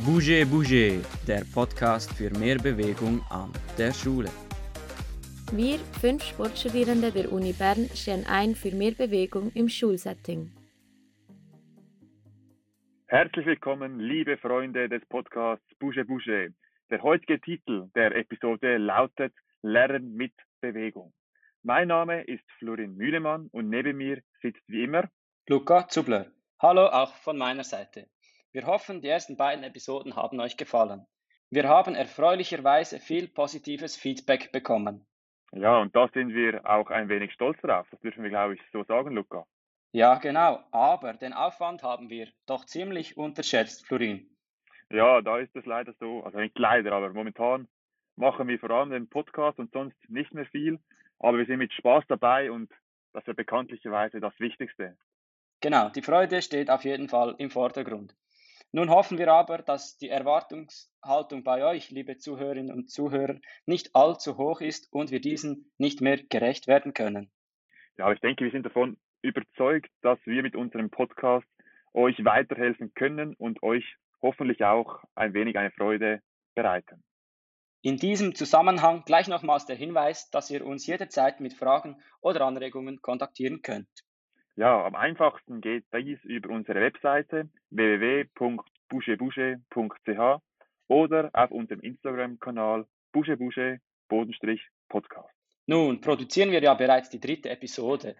Bouger Bouger, der Podcast für mehr Bewegung an der Schule. Wir, fünf Sportstudierende der Uni Bern, stehen ein für mehr Bewegung im Schulsetting. Herzlich willkommen, liebe Freunde des Podcasts Bouger Bouger. Der heutige Titel der Episode lautet Lernen mit Bewegung. Mein Name ist Florin Mühlemann und neben mir sitzt wie immer Luca Zubler. Hallo auch von meiner Seite. Wir hoffen, die ersten beiden Episoden haben euch gefallen. Wir haben erfreulicherweise viel positives Feedback bekommen. Ja, und da sind wir auch ein wenig stolz drauf. Das dürfen wir, glaube ich, so sagen, Luca. Ja, genau. Aber den Aufwand haben wir doch ziemlich unterschätzt, Florin. Ja, da ist es leider so. Also nicht leider, aber momentan machen wir vor allem den Podcast und sonst nicht mehr viel. Aber wir sind mit Spaß dabei und das ist ja bekanntlicherweise das Wichtigste. Genau, die Freude steht auf jeden Fall im Vordergrund. Nun hoffen wir aber, dass die Erwartungshaltung bei euch, liebe Zuhörerinnen und Zuhörer, nicht allzu hoch ist und wir diesen nicht mehr gerecht werden können. Ja, ich denke, wir sind davon überzeugt, dass wir mit unserem Podcast euch weiterhelfen können und euch hoffentlich auch ein wenig eine Freude bereiten. In diesem Zusammenhang gleich nochmals der Hinweis, dass ihr uns jederzeit mit Fragen oder Anregungen kontaktieren könnt. Ja, am einfachsten geht dies über unsere Webseite www.bougebouge.ch oder auf unserem Instagram-Kanal bougebouge-podcast. Nun produzieren wir ja bereits die dritte Episode.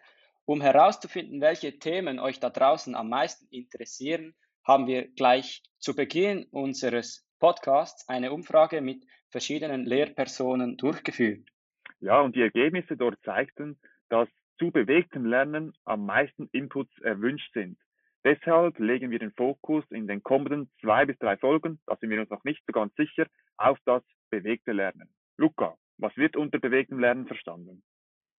Um herauszufinden, welche Themen euch da draußen am meisten interessieren, haben wir gleich zu Beginn unseres Podcasts eine Umfrage mit verschiedenen Lehrpersonen durchgeführt. Ja, und die Ergebnisse dort zeigten, dass zu bewegtem Lernen am meisten Inputs erwünscht sind. Deshalb legen wir den Fokus in den kommenden zwei bis drei Folgen, da sind wir uns noch nicht so ganz sicher, auf das bewegte Lernen. Luca, was wird unter bewegtem Lernen verstanden?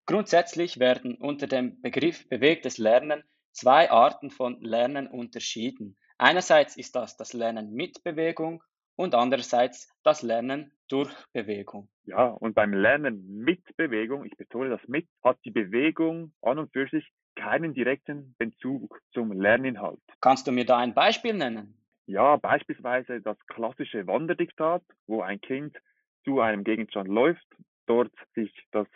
Grundsätzlich werden unter dem Begriff bewegtes Lernen zwei Arten von Lernen unterschieden. Einerseits ist das das Lernen mit Bewegung und andererseits das Lernen durch Bewegung. Ja, und beim Lernen mit Bewegung, ich betone das mit, hat die Bewegung an und für sich keinen direkten Bezug zum Lerninhalt. Kannst du mir da ein Beispiel nennen? Ja, beispielsweise das klassische Wanderdiktat, wo ein Kind zu einem Gegenstand läuft, dort sich das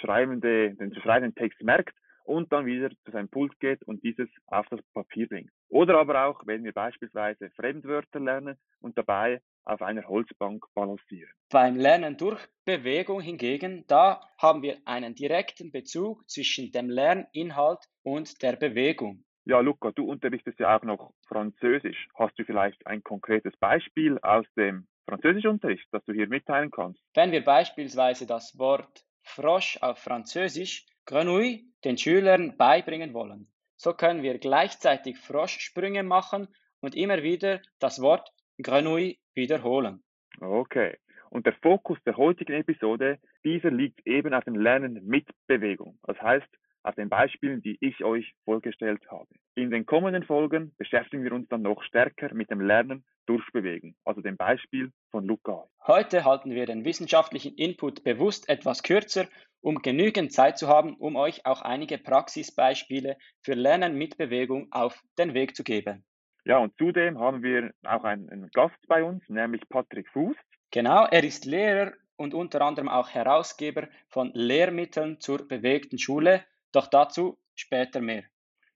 schreibende, den zu schreibenden Text merkt und dann wieder zu seinem Pult geht und dieses auf das Papier bringt. Oder aber auch, wenn wir beispielsweise Fremdwörter lernen und dabei auf einer Holzbank balancieren. Beim Lernen durch Bewegung hingegen, da haben wir einen direkten Bezug zwischen dem Lerninhalt und der Bewegung. Ja, Luca, du unterrichtest ja auch noch Französisch. Hast du vielleicht ein konkretes Beispiel aus dem Französischunterricht, das du hier mitteilen kannst? Wenn wir beispielsweise das Wort Frosch auf Französisch Grenouille den Schülern beibringen wollen, so können wir gleichzeitig Froschsprünge machen und immer wieder das Wort Grenouille wiederholen. Okay. Und der Fokus der heutigen Episode, dieser liegt eben auf dem Lernen mit Bewegung. Das heißt, auf den Beispielen, die ich euch vorgestellt habe. In den kommenden Folgen beschäftigen wir uns dann noch stärker mit dem Lernen durch Bewegen, also dem Beispiel von Luca. Heute halten wir den wissenschaftlichen Input bewusst etwas kürzer, um genügend Zeit zu haben, um euch auch einige Praxisbeispiele für Lernen mit Bewegung auf den Weg zu geben. Ja, und zudem haben wir auch einen Gast bei uns, nämlich Patrick Fuß. Genau, er ist Lehrer und unter anderem auch Herausgeber von Lehrmitteln zur bewegten Schule, doch dazu später mehr.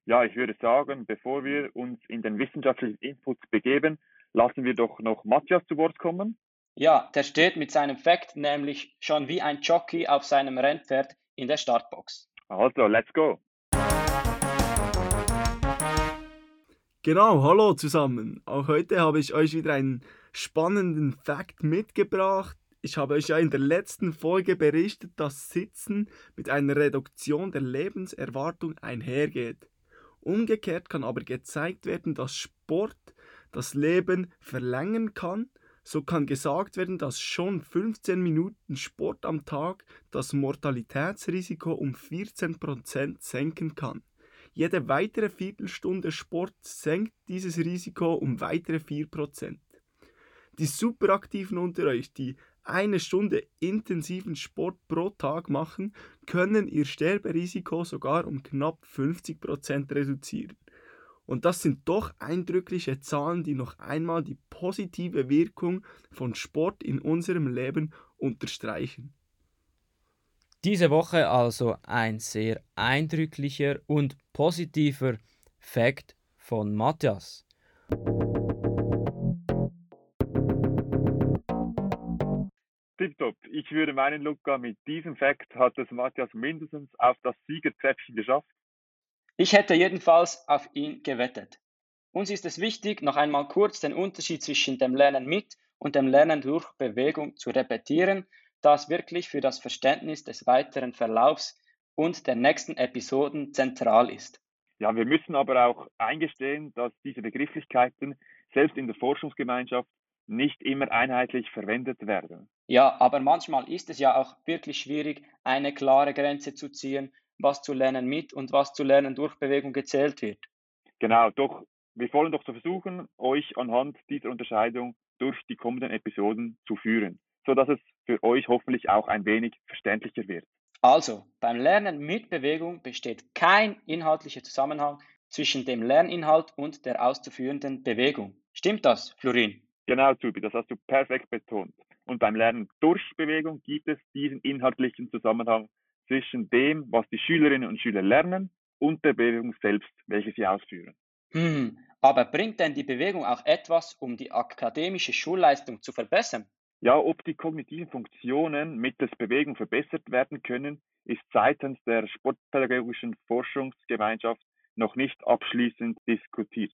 Ja, ich würde sagen, bevor wir uns in den wissenschaftlichen Input begeben, lassen wir doch noch Matthias zu Wort kommen. Ja, der steht mit seinem Fact nämlich schon wie ein Jockey auf seinem Rennpferd in der Startbox. Also, let's go. Genau, hallo zusammen. Auch heute habe ich euch wieder einen spannenden Fact mitgebracht. Ich habe euch ja in der letzten Folge berichtet, dass Sitzen mit einer Reduktion der Lebenserwartung einhergeht. Umgekehrt kann aber gezeigt werden, dass Sport das Leben verlängern kann. So kann gesagt werden, dass schon 15 Minuten Sport am Tag das Mortalitätsrisiko um 14% senken kann. Jede weitere Viertelstunde Sport senkt dieses Risiko um weitere 4%. Die Superaktiven unter euch, die eine Stunde intensiven Sport pro Tag machen, können ihr Sterberisiko sogar um knapp 50% reduzieren. Und das sind doch eindrückliche Zahlen, die noch einmal die positive Wirkung von Sport in unserem Leben unterstreichen. Diese Woche also ein sehr eindrücklicher und positiver Fakt von Matthias. Tipptopp. Ich würde meinen, Luca, mit diesem Fakt hat es Matthias mindestens auf das Siegertreppchen geschafft. Ich hätte jedenfalls auf ihn gewettet. Uns ist es wichtig, noch einmal kurz den Unterschied zwischen dem Lernen mit und dem Lernen durch Bewegung zu repetieren, das wirklich für das Verständnis des weiteren Verlaufs und der nächsten Episoden zentral ist. Ja, wir müssen aber auch eingestehen, dass diese Begrifflichkeiten selbst in der Forschungsgemeinschaft nicht immer einheitlich verwendet werden. Ja, aber manchmal ist es ja auch wirklich schwierig, eine klare Grenze zu ziehen was zu lernen mit und was zu lernen durch Bewegung gezählt wird. Genau, doch wir wollen doch so versuchen, euch anhand dieser Unterscheidung durch die kommenden Episoden zu führen, sodass es für euch hoffentlich auch ein wenig verständlicher wird. Also, beim Lernen mit Bewegung besteht kein inhaltlicher Zusammenhang zwischen dem Lerninhalt und der auszuführenden Bewegung. Stimmt das, Florin? Genau, Zubi, das hast du perfekt betont. Und beim Lernen durch Bewegung gibt es diesen inhaltlichen Zusammenhang zwischen dem, was die Schülerinnen und Schüler lernen und der Bewegung selbst, welche sie ausführen. Hm, aber bringt denn die Bewegung auch etwas, um die akademische Schulleistung zu verbessern? Ja, ob die kognitiven Funktionen mittels Bewegung verbessert werden können, ist seitens der sportpädagogischen Forschungsgemeinschaft noch nicht abschließend diskutiert.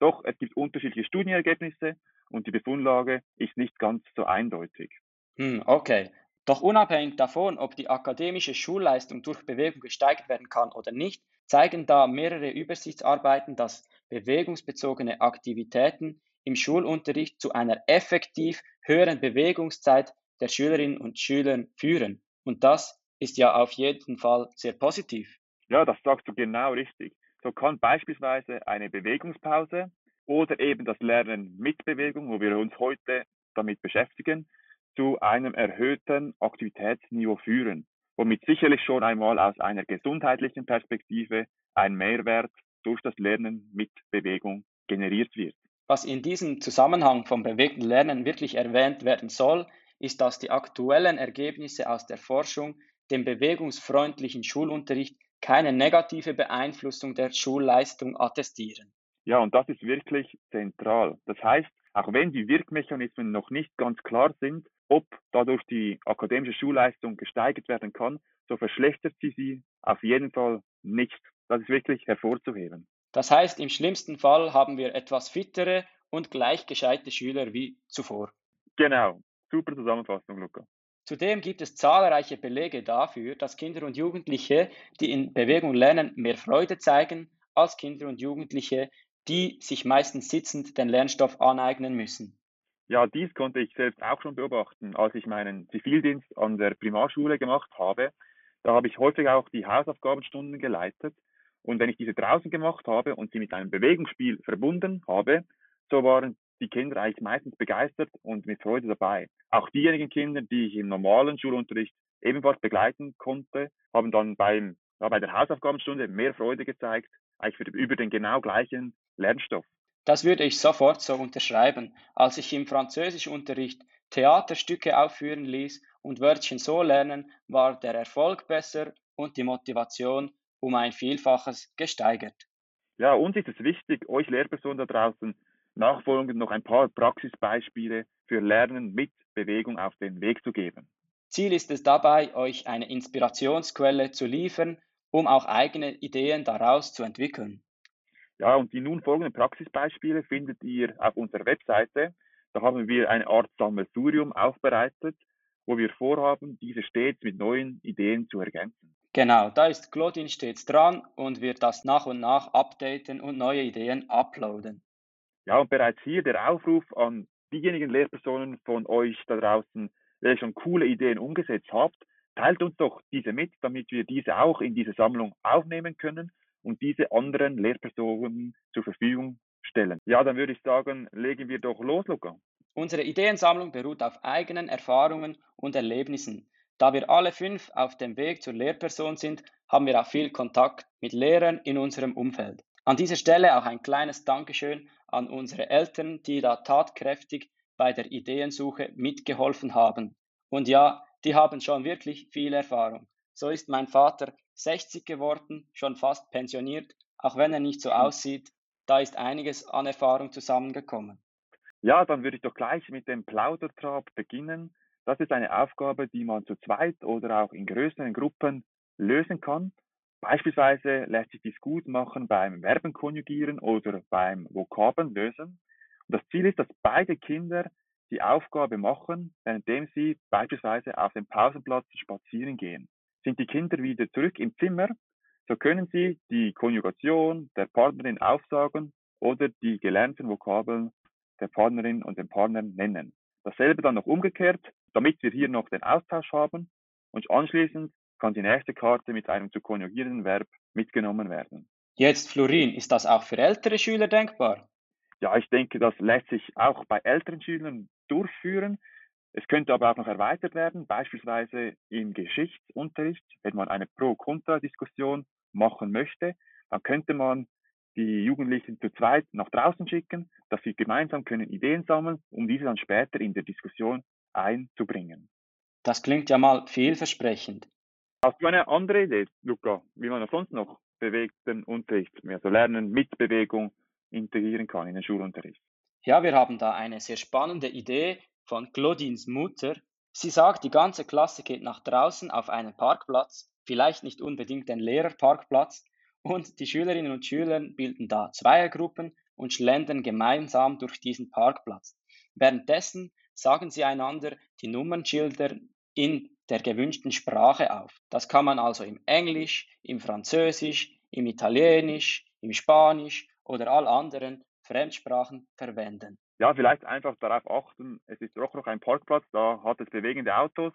Doch es gibt unterschiedliche Studienergebnisse und die Befundlage ist nicht ganz so eindeutig. Hm, okay, doch unabhängig davon, ob die akademische Schulleistung durch Bewegung gesteigert werden kann oder nicht, zeigen da mehrere Übersichtsarbeiten, dass bewegungsbezogene Aktivitäten im Schulunterricht zu einer effektiv höheren Bewegungszeit der Schülerinnen und Schüler führen. Und das ist ja auf jeden Fall sehr positiv. Ja, das sagst du genau richtig. So kann beispielsweise eine Bewegungspause oder eben das Lernen mit Bewegung, wo wir uns heute damit beschäftigen, zu einem erhöhten Aktivitätsniveau führen, womit sicherlich schon einmal aus einer gesundheitlichen Perspektive ein Mehrwert durch das Lernen mit Bewegung generiert wird. Was in diesem Zusammenhang vom bewegten Lernen wirklich erwähnt werden soll, ist, dass die aktuellen Ergebnisse aus der Forschung dem bewegungsfreundlichen Schulunterricht keine negative Beeinflussung der Schulleistung attestieren. Ja, und das ist wirklich zentral. Das heißt, auch wenn die Wirkmechanismen noch nicht ganz klar sind, ob dadurch die akademische Schulleistung gesteigert werden kann, so verschlechtert sie sie auf jeden Fall nicht. Das ist wirklich hervorzuheben. Das heißt, im schlimmsten Fall haben wir etwas fittere und gleich gescheite Schüler wie zuvor. Genau. Super Zusammenfassung, Luca. Zudem gibt es zahlreiche Belege dafür, dass Kinder und Jugendliche, die in Bewegung lernen, mehr Freude zeigen als Kinder und Jugendliche, die sich meistens sitzend den Lernstoff aneignen müssen. Ja, dies konnte ich selbst auch schon beobachten, als ich meinen Zivildienst an der Primarschule gemacht habe. Da habe ich häufig auch die Hausaufgabenstunden geleitet. Und wenn ich diese draußen gemacht habe und sie mit einem Bewegungsspiel verbunden habe, so waren die Kinder eigentlich meistens begeistert und mit Freude dabei. Auch diejenigen Kinder, die ich im normalen Schulunterricht ebenfalls begleiten konnte, haben dann beim, ja, bei der Hausaufgabenstunde mehr Freude gezeigt, eigentlich für, über den genau gleichen Lernstoff. Das würde ich sofort so unterschreiben, als ich im Französischunterricht Theaterstücke aufführen ließ und Wörtchen so lernen, war der Erfolg besser und die Motivation um ein Vielfaches gesteigert. Ja, uns ist es wichtig, euch Lehrpersonen da draußen nachfolgend noch ein paar Praxisbeispiele für Lernen mit Bewegung auf den Weg zu geben. Ziel ist es dabei, euch eine Inspirationsquelle zu liefern, um auch eigene Ideen daraus zu entwickeln. Ja, und die nun folgenden Praxisbeispiele findet ihr auf unserer Webseite. Da haben wir eine Art Sammelsurium aufbereitet, wo wir vorhaben, diese stets mit neuen Ideen zu ergänzen. Genau, da ist Claudine stets dran und wird das nach und nach updaten und neue Ideen uploaden. Ja, und bereits hier der Aufruf an diejenigen Lehrpersonen von euch da draußen, welche schon coole Ideen umgesetzt habt, teilt uns doch diese mit, damit wir diese auch in diese Sammlung aufnehmen können und diese anderen Lehrpersonen zur Verfügung stellen. Ja, dann würde ich sagen, legen wir doch los, Luca. Unsere Ideensammlung beruht auf eigenen Erfahrungen und Erlebnissen. Da wir alle fünf auf dem Weg zur Lehrperson sind, haben wir auch viel Kontakt mit Lehrern in unserem Umfeld. An dieser Stelle auch ein kleines Dankeschön an unsere Eltern, die da tatkräftig bei der Ideensuche mitgeholfen haben. Und ja, die haben schon wirklich viel Erfahrung. So ist mein Vater 60 geworden, schon fast pensioniert, auch wenn er nicht so aussieht. Da ist einiges an Erfahrung zusammengekommen. Ja, dann würde ich doch gleich mit dem Plaudertrab beginnen. Das ist eine Aufgabe, die man zu zweit oder auch in größeren Gruppen lösen kann. Beispielsweise lässt sich dies gut machen beim Verben konjugieren oder beim Vokabeln lösen. Und das Ziel ist, dass beide Kinder die Aufgabe machen, indem sie beispielsweise auf dem Pausenplatz spazieren gehen. Sind die Kinder wieder zurück im Zimmer, so können sie die Konjugation der Partnerin aufsagen oder die gelernten Vokabeln der Partnerin und dem Partner nennen. Dasselbe dann noch umgekehrt, damit wir hier noch den Austausch haben und anschließend kann die nächste Karte mit einem zu konjugierenden Verb mitgenommen werden. Jetzt, Florin, ist das auch für ältere Schüler denkbar? Ja, ich denke, das lässt sich auch bei älteren Schülern durchführen. Es könnte aber auch noch erweitert werden, beispielsweise im Geschichtsunterricht, wenn man eine Pro-Kontra-Diskussion machen möchte, dann könnte man die Jugendlichen zu zweit nach draußen schicken, dass sie gemeinsam können Ideen sammeln, um diese dann später in der Diskussion einzubringen. Das klingt ja mal vielversprechend. Hast du eine andere Idee, Luca, wie man sonst noch bewegten Unterricht, also Lernen mit Bewegung integrieren kann in den Schulunterricht? Ja, wir haben da eine sehr spannende Idee von Claudines Mutter. Sie sagt, die ganze Klasse geht nach draußen auf einen Parkplatz, vielleicht nicht unbedingt den Lehrerparkplatz, und die Schülerinnen und Schüler bilden da Zweiergruppen und schlendern gemeinsam durch diesen Parkplatz. Währenddessen sagen sie einander die Nummernschilder in der gewünschten Sprache auf. Das kann man also im Englisch, im Französisch, im Italienisch, im Spanisch oder all anderen Fremdsprachen verwenden. Ja, vielleicht einfach darauf achten, es ist doch noch ein Parkplatz, da hat es bewegende Autos.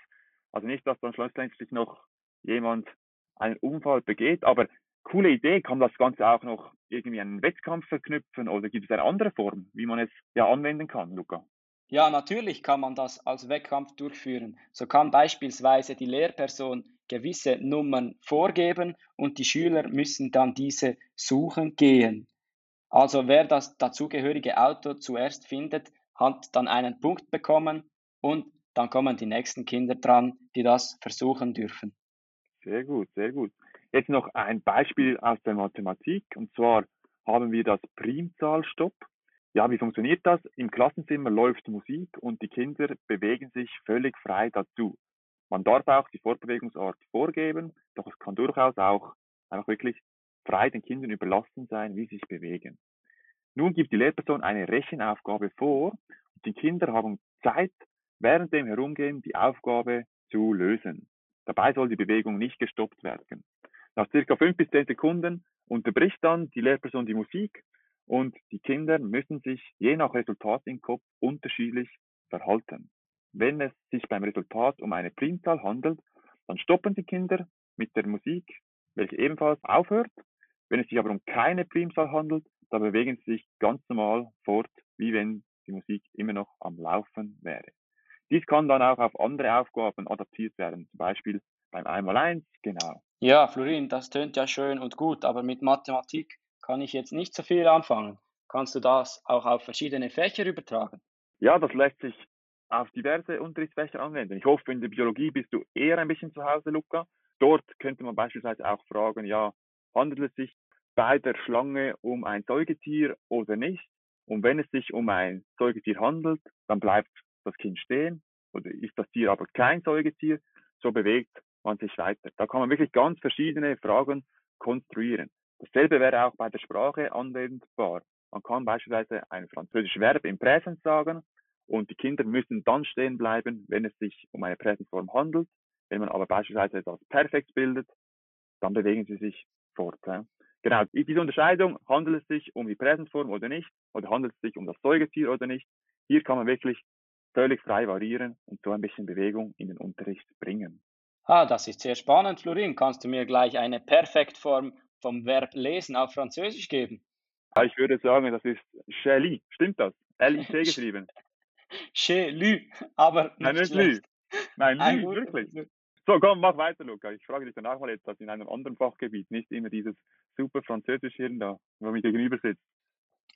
Also nicht, dass dann schlussendlich noch jemand einen Unfall begeht, aber coole Idee, kann das Ganze auch noch irgendwie einen Wettkampf verknüpfen oder gibt es eine andere Form, wie man es ja anwenden kann, Luca? Ja, natürlich kann man das als Wettkampf durchführen. So kann beispielsweise die Lehrperson gewisse Nummern vorgeben und die Schüler müssen dann diese suchen gehen. Also wer das dazugehörige Auto zuerst findet, hat dann einen Punkt bekommen und dann kommen die nächsten Kinder dran, die das versuchen dürfen. Sehr gut, sehr gut. Jetzt noch ein Beispiel aus der Mathematik und zwar haben wir das Primzahlstopp. Ja, wie funktioniert das? Im Klassenzimmer läuft Musik und die Kinder bewegen sich völlig frei dazu. Man darf auch die Fortbewegungsart vorgeben, doch es kann durchaus auch einfach wirklich frei den Kindern überlassen sein, wie sie sich bewegen. Nun gibt die Lehrperson eine Rechenaufgabe vor und die Kinder haben Zeit, während dem Herumgehen die Aufgabe zu lösen. Dabei soll die Bewegung nicht gestoppt werden. Nach circa fünf bis zehn Sekunden unterbricht dann die Lehrperson die Musik und die Kinder müssen sich je nach Resultat im Kopf unterschiedlich verhalten. Wenn es sich beim Resultat um eine Primzahl handelt, dann stoppen die Kinder mit der Musik, welche ebenfalls aufhört. Wenn es sich aber um keine Primzahl handelt, dann bewegen sie sich ganz normal fort, wie wenn die Musik immer noch am Laufen wäre. Dies kann dann auch auf andere Aufgaben adaptiert werden, zum Beispiel beim Einmaleins, genau. Ja, Florin, das tönt ja schön und gut, aber mit Mathematik kann ich jetzt nicht so viel anfangen. Kannst du das auch auf verschiedene Fächer übertragen? Ja, das lässt sich auf diverse Unterrichtsfächer anwenden. Ich hoffe, in der Biologie bist du eher ein bisschen zu Hause, Luca. Dort könnte man beispielsweise auch fragen, ja, handelt es sich bei der Schlange um ein Säugetier oder nicht? Und wenn es sich um ein Säugetier handelt, dann bleibt das Kind stehen. Oder ist das Tier aber kein Säugetier, so bewegt man sich weiter. Da kann man wirklich ganz verschiedene Fragen konstruieren. Dasselbe wäre auch bei der Sprache anwendbar. Man kann beispielsweise ein französisches Verb im Präsens sagen und die Kinder müssen dann stehen bleiben, wenn es sich um eine Präsensform handelt. Wenn man aber beispielsweise das Perfekt bildet, dann bewegen sie sich fort. Genau, diese Unterscheidung, handelt es sich um die Präsensform oder nicht, oder handelt es sich um das Säugetier oder nicht, hier kann man wirklich völlig frei variieren und so ein bisschen Bewegung in den Unterricht bringen. Ah, das ist sehr spannend, Florin. Kannst du mir gleich eine Perfektform vom Verb lesen auf Französisch geben? Ja, ich würde sagen, das ist Chez Stimmt das? L-I-C geschrieben. Lu, aber Nein, nicht Lü. Nein, Lü, wirklich. So, komm, mach weiter, Luca. Ich frage dich danach mal etwas in einem anderen Fachgebiet, nicht immer dieses super Französisch hier da, wo mir gegenüber sitzt.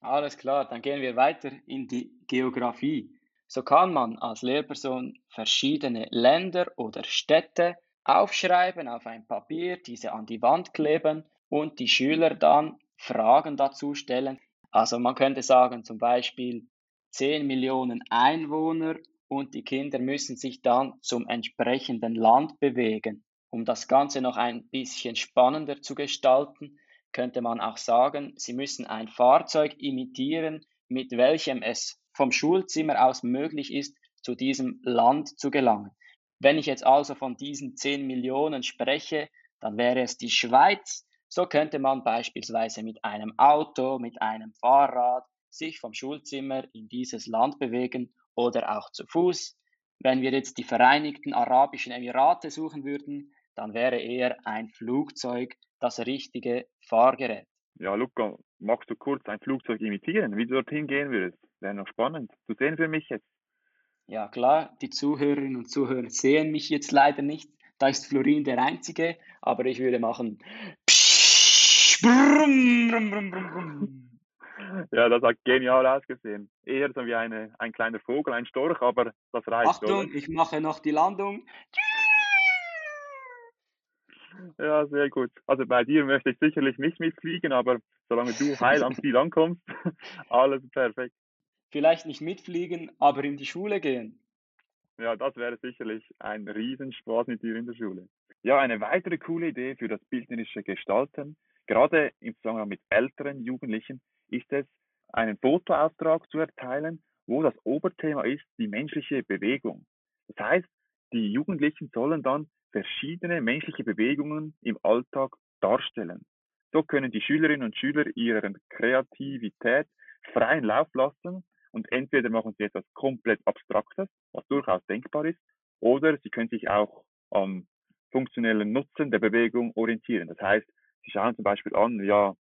Alles klar, dann gehen wir weiter in die Geografie. So kann man als Lehrperson verschiedene Länder oder Städte aufschreiben auf ein Papier, diese an die Wand kleben und die Schüler dann Fragen dazu stellen. Also man könnte sagen zum Beispiel 10 Millionen Einwohner und die Kinder müssen sich dann zum entsprechenden Land bewegen. Um das Ganze noch ein bisschen spannender zu gestalten, könnte man auch sagen, sie müssen ein Fahrzeug imitieren, mit welchem es vom Schulzimmer aus möglich ist, zu diesem Land zu gelangen. Wenn ich jetzt also von diesen 10 Millionen spreche, dann wäre es die Schweiz. So könnte man beispielsweise mit einem Auto, mit einem Fahrrad sich vom Schulzimmer in dieses Land bewegen oder auch zu Fuß. Wenn wir jetzt die Vereinigten Arabischen Emirate suchen würden, dann wäre eher ein Flugzeug das richtige Fahrgerät. Ja, Luca, magst du kurz ein Flugzeug imitieren, wie du dorthin gehen würdest? Wäre noch spannend zu sehen für mich jetzt. Ja, klar, die Zuhörerinnen und Zuhörer sehen mich jetzt leider nicht. Da ist Florin der Einzige, aber ich würde machen. Psch. Ja, das hat genial ausgesehen. Eher so wie eine, ein kleiner Vogel, ein Storch, aber das reicht. Achtung, oder? ich mache noch die Landung. Ja, sehr gut. Also bei dir möchte ich sicherlich nicht mitfliegen, aber solange du heil am Ziel ankommst, alles perfekt. Vielleicht nicht mitfliegen, aber in die Schule gehen. Ja, das wäre sicherlich ein Riesenspaß mit dir in der Schule. Ja, eine weitere coole Idee für das bildnerische Gestalten, gerade im Zusammenhang mit älteren Jugendlichen, ist es, einen Fotoauftrag zu erteilen, wo das Oberthema ist die menschliche Bewegung. Das heißt, die Jugendlichen sollen dann verschiedene menschliche Bewegungen im Alltag darstellen. So können die Schülerinnen und Schüler ihre Kreativität freien Lauf lassen und entweder machen sie etwas komplett Abstraktes, was durchaus denkbar ist, oder sie können sich auch am funktionellen Nutzen der Bewegung orientieren. Das heißt, sie schauen zum Beispiel an, ja,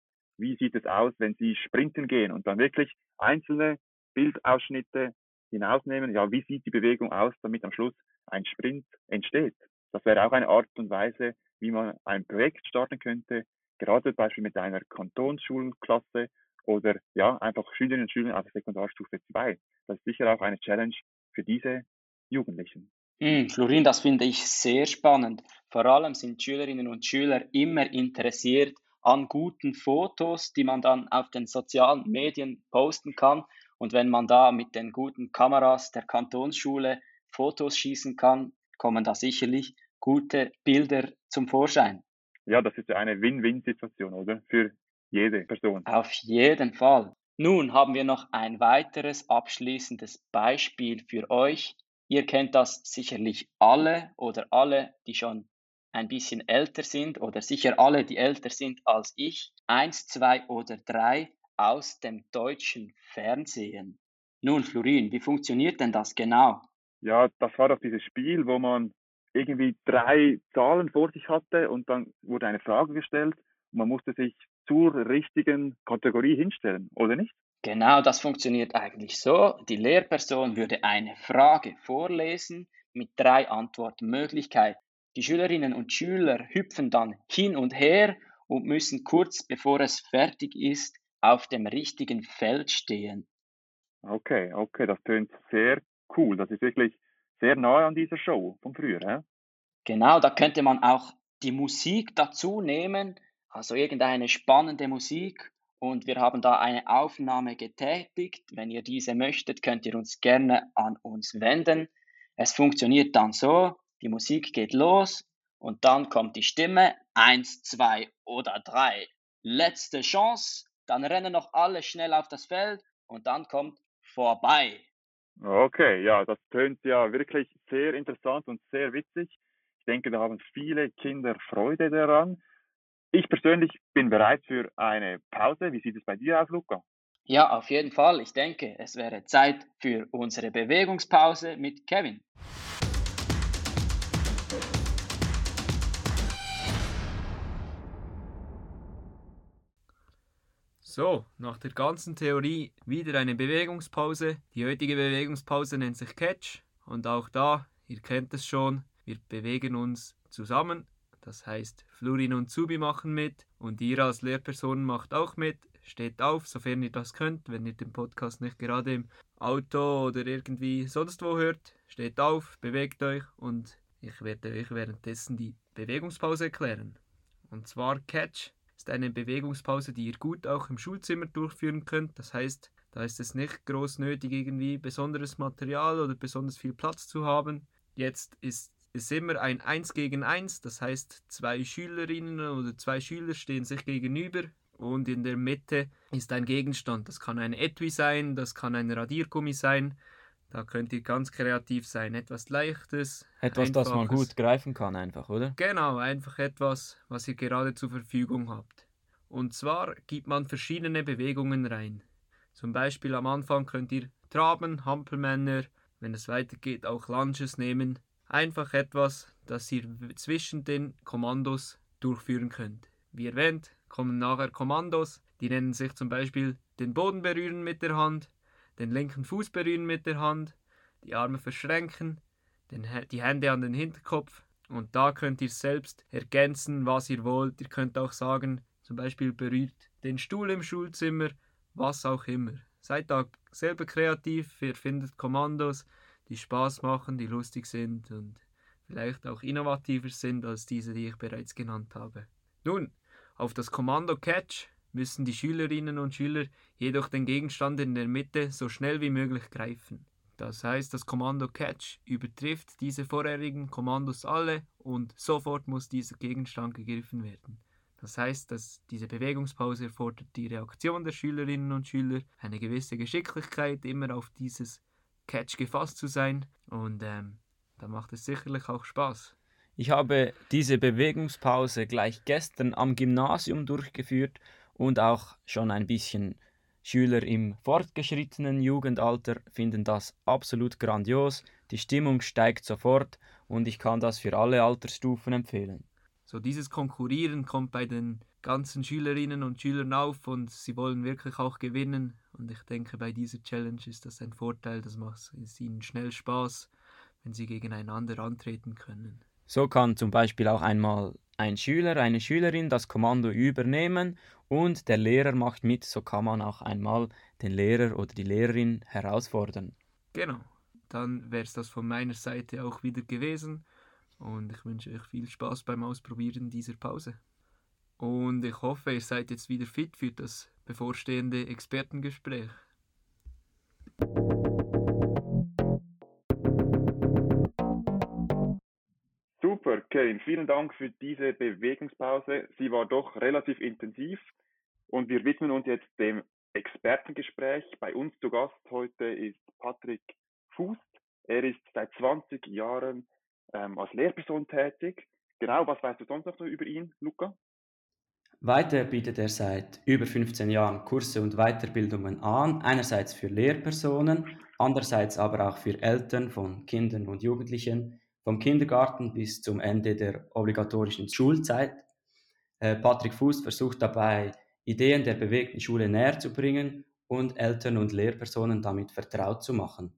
wie sieht es aus, wenn sie sprinten gehen und dann wirklich einzelne Bildausschnitte hinausnehmen, ja, wie sieht die Bewegung aus, damit am Schluss ein Sprint entsteht. Das wäre auch eine Art und Weise, wie man ein Projekt starten könnte, gerade zum Beispiel mit einer Kantonsschulklasse oder ja, einfach Schülerinnen und Schüler auf der Sekundarstufe 2. Das ist sicher auch eine Challenge für diese Jugendlichen. Hm, Florin, das finde ich sehr spannend. Vor allem sind Schülerinnen und Schüler immer interessiert an guten Fotos, die man dann auf den sozialen Medien posten kann. Und wenn man da mit den guten Kameras der Kantonsschule Fotos schießen kann, kommen da sicherlich gute Bilder zum Vorschein. Ja, das ist ja eine Win-Win-Situation, oder? Für jede Person. Auf jeden Fall. Nun haben wir noch ein weiteres abschließendes Beispiel für euch. Ihr kennt das sicherlich alle oder alle, die schon ein bisschen älter sind oder sicher alle, die älter sind als ich. Eins, zwei oder drei aus dem deutschen Fernsehen. Nun, Florin, wie funktioniert denn das genau? Ja, das war doch dieses Spiel, wo man irgendwie drei Zahlen vor sich hatte und dann wurde eine Frage gestellt und man musste sich zur richtigen Kategorie hinstellen, oder nicht? Genau, das funktioniert eigentlich so. Die Lehrperson würde eine Frage vorlesen mit drei Antwortmöglichkeiten. Die Schülerinnen und Schüler hüpfen dann hin und her und müssen kurz bevor es fertig ist auf dem richtigen Feld stehen. Okay, okay, das tönt sehr cool. Das ist wirklich sehr nahe an dieser Show von früher. Hä? Genau, da könnte man auch die Musik dazu nehmen, also irgendeine spannende Musik. Und wir haben da eine Aufnahme getätigt. Wenn ihr diese möchtet, könnt ihr uns gerne an uns wenden. Es funktioniert dann so, die Musik geht los und dann kommt die Stimme. Eins, zwei oder drei. Letzte Chance. Dann rennen noch alle schnell auf das Feld und dann kommt vorbei. Okay, ja, das tönt ja wirklich sehr interessant und sehr witzig. Ich denke, da haben viele Kinder Freude daran. Ich persönlich bin bereit für eine Pause. Wie sieht es bei dir aus, Luca? Ja, auf jeden Fall. Ich denke, es wäre Zeit für unsere Bewegungspause mit Kevin. So, nach der ganzen Theorie wieder eine Bewegungspause. Die heutige Bewegungspause nennt sich Catch und auch da, ihr kennt es schon, Wir bewegen uns zusammen. Das heißt, Florin und Zubi machen mit und ihr als Lehrperson macht auch mit. Steht auf, sofern ihr das könnt. Wenn ihr den Podcast nicht gerade im Auto oder irgendwie sonst wo hört, steht auf, bewegt euch und ich werde euch währenddessen die Bewegungspause erklären. Und zwar Catch ist eine Bewegungspause, die ihr gut auch im Schulzimmer durchführen könnt. Das heißt, da ist es nicht groß nötig, irgendwie besonderes Material oder besonders viel Platz zu haben. Jetzt ist es immer ein 1 gegen 1, das heißt, zwei Schülerinnen oder zwei Schüler stehen sich gegenüber und in der Mitte ist ein Gegenstand. Das kann ein Etui sein, das kann ein Radiergummi sein. Da könnt ihr ganz kreativ sein. Etwas Leichtes. Etwas, das man gut greifen kann, einfach, oder? Genau, einfach etwas, was ihr gerade zur Verfügung habt. Und zwar gibt man verschiedene Bewegungen rein. Zum Beispiel am Anfang könnt ihr Traben, Hampelmänner, wenn es weitergeht, auch Lunges nehmen. Einfach etwas, das ihr zwischen den Kommandos durchführen könnt. Wie erwähnt, kommen nachher Kommandos, die nennen sich zum Beispiel den Boden berühren mit der Hand, den linken Fuß berühren mit der Hand, die Arme verschränken, den, die Hände an den Hinterkopf und da könnt ihr selbst ergänzen, was ihr wollt. Ihr könnt auch sagen, zum Beispiel berührt den Stuhl im Schulzimmer, was auch immer. Seid da selber kreativ, ihr findet Kommandos, die Spaß machen, die lustig sind und vielleicht auch innovativer sind als diese, die ich bereits genannt habe. Nun, auf das Kommando Catch müssen die Schülerinnen und Schüler jedoch den Gegenstand in der Mitte so schnell wie möglich greifen. Das heißt, das Kommando Catch übertrifft diese vorherigen Kommandos alle und sofort muss dieser Gegenstand gegriffen werden. Das heißt, dass diese Bewegungspause erfordert die Reaktion der Schülerinnen und Schüler, eine gewisse Geschicklichkeit, immer auf dieses Catch gefasst zu sein und ähm, da macht es sicherlich auch Spaß. Ich habe diese Bewegungspause gleich gestern am Gymnasium durchgeführt und auch schon ein bisschen Schüler im fortgeschrittenen Jugendalter finden das absolut grandios. Die Stimmung steigt sofort und ich kann das für alle Altersstufen empfehlen. So dieses Konkurrieren kommt bei den ganzen Schülerinnen und Schülern auf und sie wollen wirklich auch gewinnen. Und ich denke, bei dieser Challenge ist das ein Vorteil, das macht es ihnen schnell Spaß, wenn sie gegeneinander antreten können. So kann zum Beispiel auch einmal ein Schüler, eine Schülerin das Kommando übernehmen und der Lehrer macht mit, so kann man auch einmal den Lehrer oder die Lehrerin herausfordern. Genau, dann wäre es das von meiner Seite auch wieder gewesen und ich wünsche euch viel Spaß beim Ausprobieren dieser Pause. Und ich hoffe, ihr seid jetzt wieder fit für das bevorstehende Expertengespräch. Super, Kevin, vielen Dank für diese Bewegungspause. Sie war doch relativ intensiv und wir widmen uns jetzt dem Expertengespräch. Bei uns zu Gast heute ist Patrick Fuß. Er ist seit 20 Jahren ähm, als Lehrperson tätig. Genau, was weißt du sonst noch über ihn, Luca? Weiter bietet er seit über 15 Jahren Kurse und Weiterbildungen an, einerseits für Lehrpersonen, andererseits aber auch für Eltern von Kindern und Jugendlichen, vom Kindergarten bis zum Ende der obligatorischen Schulzeit. Äh, Patrick Fuß versucht dabei, Ideen der bewegten Schule näher zu bringen und Eltern und Lehrpersonen damit vertraut zu machen.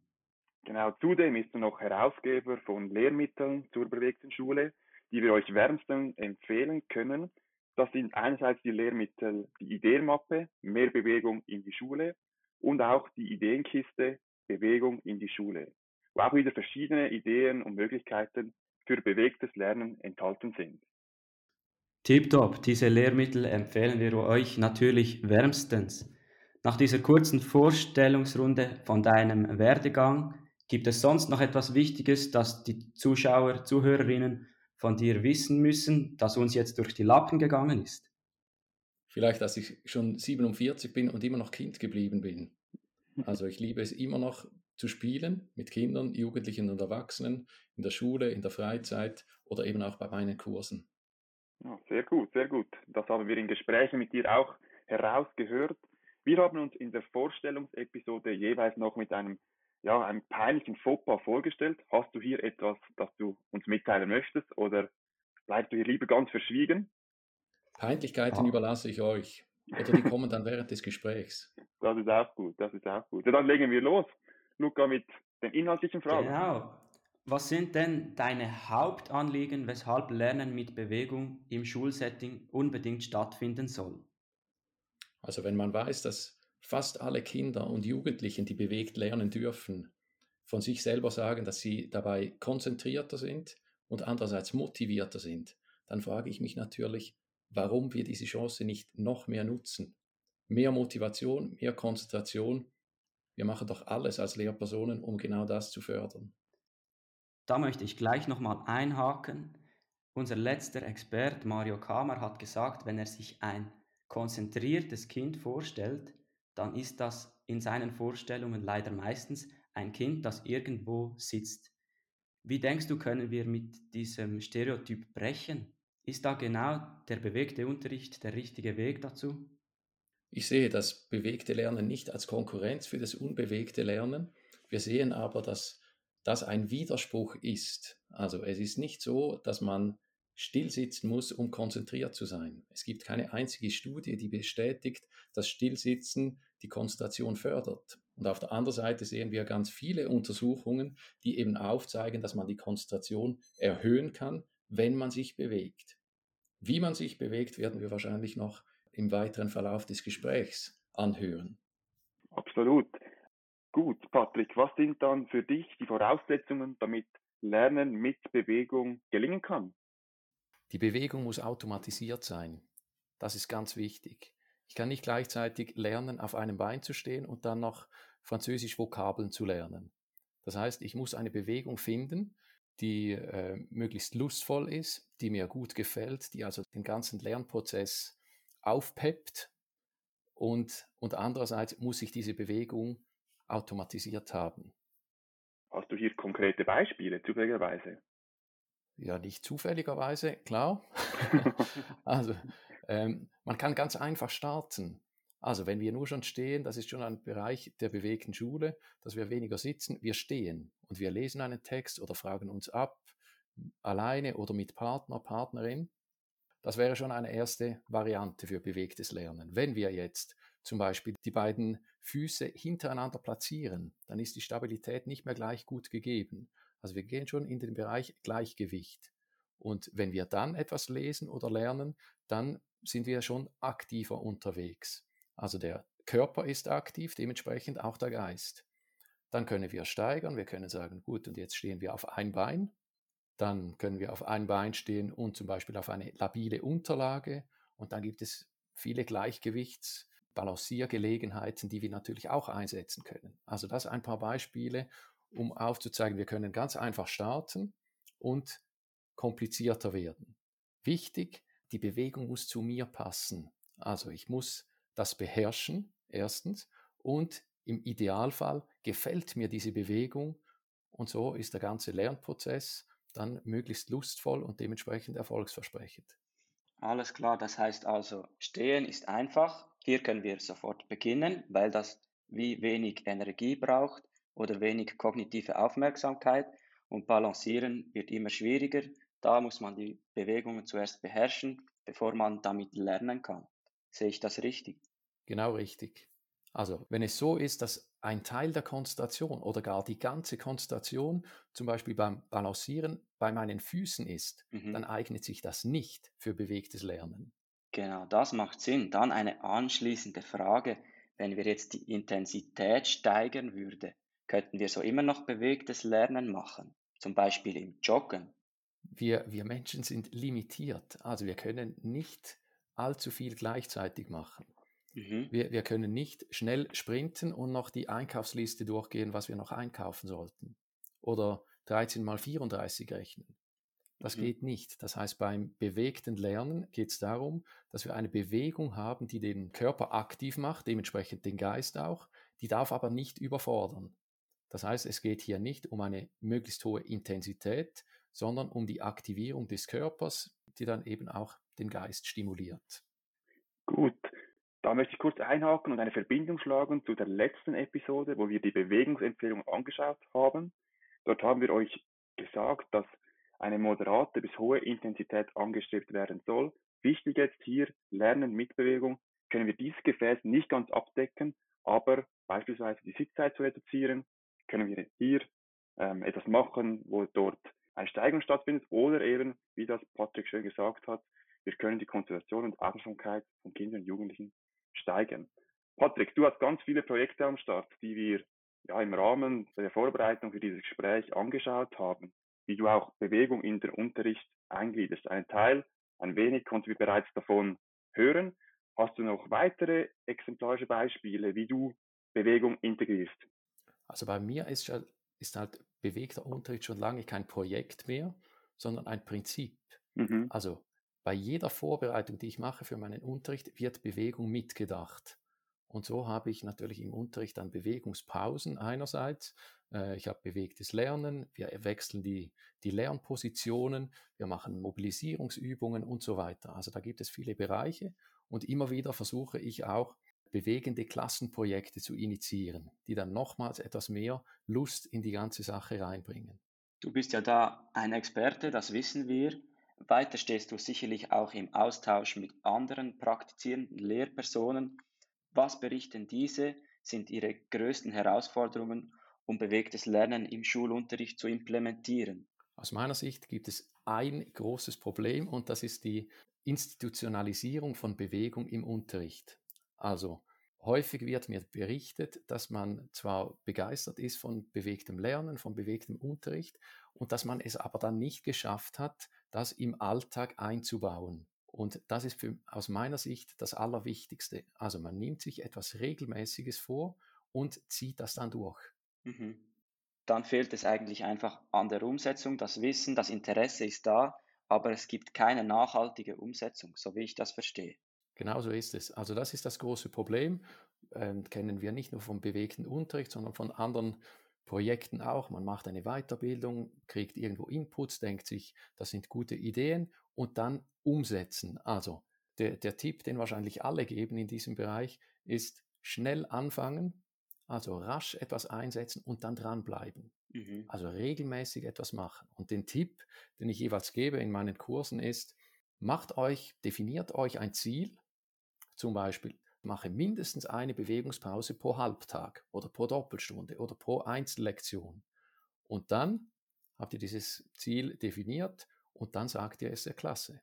Genau, zudem ist er noch Herausgeber von Lehrmitteln zur bewegten Schule, die wir euch wärmstens empfehlen können. Das sind einerseits die Lehrmittel, die Ideenmappe, mehr Bewegung in die Schule und auch die Ideenkiste, Bewegung in die Schule, wo auch wieder verschiedene Ideen und Möglichkeiten für bewegtes Lernen enthalten sind. Tipptopp, diese Lehrmittel empfehlen wir euch natürlich wärmstens. Nach dieser kurzen Vorstellungsrunde von deinem Werdegang gibt es sonst noch etwas Wichtiges, das die Zuschauer, Zuhörerinnen von dir wissen müssen, das uns jetzt durch die Lappen gegangen ist? Vielleicht, dass ich schon 47 bin und immer noch Kind geblieben bin. Also ich liebe es immer noch zu spielen mit Kindern, Jugendlichen und Erwachsenen in der Schule, in der Freizeit oder eben auch bei meinen Kursen. Ja, sehr gut, sehr gut. Das haben wir in Gesprächen mit dir auch herausgehört. Wir haben uns in der Vorstellungsepisode jeweils noch mit einem ja, einem peinlichen Fauxpas vorgestellt. Hast du hier etwas, das du uns mitteilen möchtest oder bleibst du hier lieber ganz verschwiegen? Peinlichkeiten ah. überlasse ich euch. Oder die kommen dann während des Gesprächs. Das ist auch gut, das ist auch gut. Ja, dann legen wir los, Luca, mit den inhaltlichen Fragen. Genau. Was sind denn deine Hauptanliegen, weshalb Lernen mit Bewegung im Schulsetting unbedingt stattfinden soll? Also wenn man weiß, dass fast alle Kinder und Jugendlichen, die bewegt lernen dürfen, von sich selber sagen, dass sie dabei konzentrierter sind und andererseits motivierter sind, dann frage ich mich natürlich, warum wir diese Chance nicht noch mehr nutzen. Mehr Motivation, mehr Konzentration. Wir machen doch alles als Lehrpersonen, um genau das zu fördern. Da möchte ich gleich nochmal einhaken. Unser letzter Expert Mario Kamer hat gesagt, wenn er sich ein konzentriertes Kind vorstellt, dann ist das in seinen Vorstellungen leider meistens ein Kind, das irgendwo sitzt. Wie denkst du, können wir mit diesem Stereotyp brechen? Ist da genau der bewegte Unterricht der richtige Weg dazu? Ich sehe das bewegte Lernen nicht als Konkurrenz für das unbewegte Lernen. Wir sehen aber, dass das ein Widerspruch ist. Also es ist nicht so, dass man stillsitzen muss, um konzentriert zu sein. Es gibt keine einzige Studie, die bestätigt, dass Stillsitzen die Konzentration fördert. Und auf der anderen Seite sehen wir ganz viele Untersuchungen, die eben aufzeigen, dass man die Konzentration erhöhen kann, wenn man sich bewegt. Wie man sich bewegt, werden wir wahrscheinlich noch im weiteren Verlauf des Gesprächs anhören. Absolut. Gut, Patrick, was sind dann für dich die Voraussetzungen, damit Lernen mit Bewegung gelingen kann? Die Bewegung muss automatisiert sein. Das ist ganz wichtig. Ich kann nicht gleichzeitig lernen, auf einem Bein zu stehen und dann noch Französisch Vokabeln zu lernen. Das heißt, ich muss eine Bewegung finden, die äh, möglichst lustvoll ist, die mir gut gefällt, die also den ganzen Lernprozess aufpeppt und, und andererseits muss ich diese Bewegung automatisiert haben. Hast du hier konkrete Beispiele zufälligerweise? Ja, nicht zufälligerweise, klar. also, ähm, man kann ganz einfach starten. Also, wenn wir nur schon stehen, das ist schon ein Bereich der bewegten Schule, dass wir weniger sitzen, wir stehen und wir lesen einen Text oder fragen uns ab, alleine oder mit Partner, Partnerin. Das wäre schon eine erste Variante für bewegtes Lernen. Wenn wir jetzt zum Beispiel die beiden Füße hintereinander platzieren, dann ist die Stabilität nicht mehr gleich gut gegeben. Also wir gehen schon in den Bereich Gleichgewicht. Und wenn wir dann etwas lesen oder lernen, dann sind wir schon aktiver unterwegs. Also der Körper ist aktiv, dementsprechend auch der Geist. Dann können wir steigern, wir können sagen, gut, und jetzt stehen wir auf ein Bein. Dann können wir auf ein Bein stehen und zum Beispiel auf eine labile Unterlage. Und dann gibt es viele Gleichgewichts- Balanciergelegenheiten, die wir natürlich auch einsetzen können. Also das ein paar Beispiele, um aufzuzeigen, wir können ganz einfach starten und komplizierter werden. Wichtig, die Bewegung muss zu mir passen. Also ich muss das beherrschen, erstens, und im Idealfall gefällt mir diese Bewegung und so ist der ganze Lernprozess dann möglichst lustvoll und dementsprechend erfolgsversprechend. Alles klar, das heißt also, stehen ist einfach, hier können wir sofort beginnen, weil das wie wenig Energie braucht oder wenig kognitive Aufmerksamkeit und balancieren wird immer schwieriger. Da muss man die Bewegungen zuerst beherrschen, bevor man damit lernen kann. Sehe ich das richtig? Genau richtig. Also, wenn es so ist, dass ein Teil der Konzentration oder gar die ganze Konzentration zum Beispiel beim Balancieren bei meinen Füßen ist, mhm. dann eignet sich das nicht für bewegtes Lernen. Genau, das macht Sinn. Dann eine anschließende Frage. Wenn wir jetzt die Intensität steigern würden, könnten wir so immer noch bewegtes Lernen machen, zum Beispiel im Joggen. Wir, wir Menschen sind limitiert, also wir können nicht allzu viel gleichzeitig machen. Mhm. Wir, wir können nicht schnell sprinten und noch die Einkaufsliste durchgehen, was wir noch einkaufen sollten. Oder 13 mal 34 rechnen. Das mhm. geht nicht. Das heißt, beim bewegten Lernen geht es darum, dass wir eine Bewegung haben, die den Körper aktiv macht, dementsprechend den Geist auch, die darf aber nicht überfordern. Das heißt, es geht hier nicht um eine möglichst hohe Intensität, sondern um die Aktivierung des Körpers, die dann eben auch den Geist stimuliert. Gut, da möchte ich kurz einhaken und eine Verbindung schlagen zu der letzten Episode, wo wir die Bewegungsempfehlung angeschaut haben. Dort haben wir euch gesagt, dass eine moderate bis hohe Intensität angestrebt werden soll. Wichtig jetzt hier, Lernen mit Bewegung, können wir dieses Gefäß nicht ganz abdecken, aber beispielsweise die Sitzzeit zu reduzieren, können wir hier ähm, etwas machen, wo dort eine Steigerung stattfindet oder eben, wie das Patrick schön gesagt hat, wir können die Konzentration und Aufmerksamkeit von Kindern und Jugendlichen steigern. Patrick, du hast ganz viele Projekte am Start, die wir ja im Rahmen der Vorbereitung für dieses Gespräch angeschaut haben, wie du auch Bewegung in den Unterricht eingliederst. Ein Teil, ein wenig konnten wir bereits davon hören. Hast du noch weitere exemplarische Beispiele, wie du Bewegung integrierst? Also bei mir ist, ist halt bewegter Unterricht schon lange kein Projekt mehr, sondern ein Prinzip. Mhm. Also bei jeder Vorbereitung, die ich mache für meinen Unterricht, wird Bewegung mitgedacht. Und so habe ich natürlich im Unterricht dann Bewegungspausen einerseits. Äh, ich habe bewegtes Lernen, wir wechseln die, die Lernpositionen, wir machen Mobilisierungsübungen und so weiter. Also da gibt es viele Bereiche und immer wieder versuche ich auch bewegende Klassenprojekte zu initiieren, die dann nochmals etwas mehr Lust in die ganze Sache reinbringen. Du bist ja da ein Experte, das wissen wir. Weiter stehst du sicherlich auch im Austausch mit anderen praktizierenden Lehrpersonen. Was berichten diese, sind ihre größten Herausforderungen, um bewegtes Lernen im Schulunterricht zu implementieren? Aus meiner Sicht gibt es ein großes Problem und das ist die Institutionalisierung von Bewegung im Unterricht. Also häufig wird mir berichtet, dass man zwar begeistert ist von bewegtem Lernen, von bewegtem Unterricht und dass man es aber dann nicht geschafft hat, das im Alltag einzubauen. Und das ist für, aus meiner Sicht das Allerwichtigste. Also man nimmt sich etwas Regelmäßiges vor und zieht das dann durch. Mhm. Dann fehlt es eigentlich einfach an der Umsetzung. Das Wissen, das Interesse ist da, aber es gibt keine nachhaltige Umsetzung, so wie ich das verstehe. Genau so ist es. Also das ist das große Problem. Ähm, kennen wir nicht nur vom bewegten Unterricht, sondern von anderen Projekten auch. Man macht eine Weiterbildung, kriegt irgendwo Inputs, denkt sich, das sind gute Ideen und dann umsetzen. Also der, der Tipp, den wahrscheinlich alle geben in diesem Bereich, ist schnell anfangen, also rasch etwas einsetzen und dann dranbleiben. Mhm. Also regelmäßig etwas machen. Und den Tipp, den ich jeweils gebe in meinen Kursen ist, macht euch, definiert euch ein Ziel, zum Beispiel mache mindestens eine Bewegungspause pro Halbtag oder pro Doppelstunde oder pro Einzellektion. Und dann habt ihr dieses Ziel definiert und dann sagt ihr es der Klasse.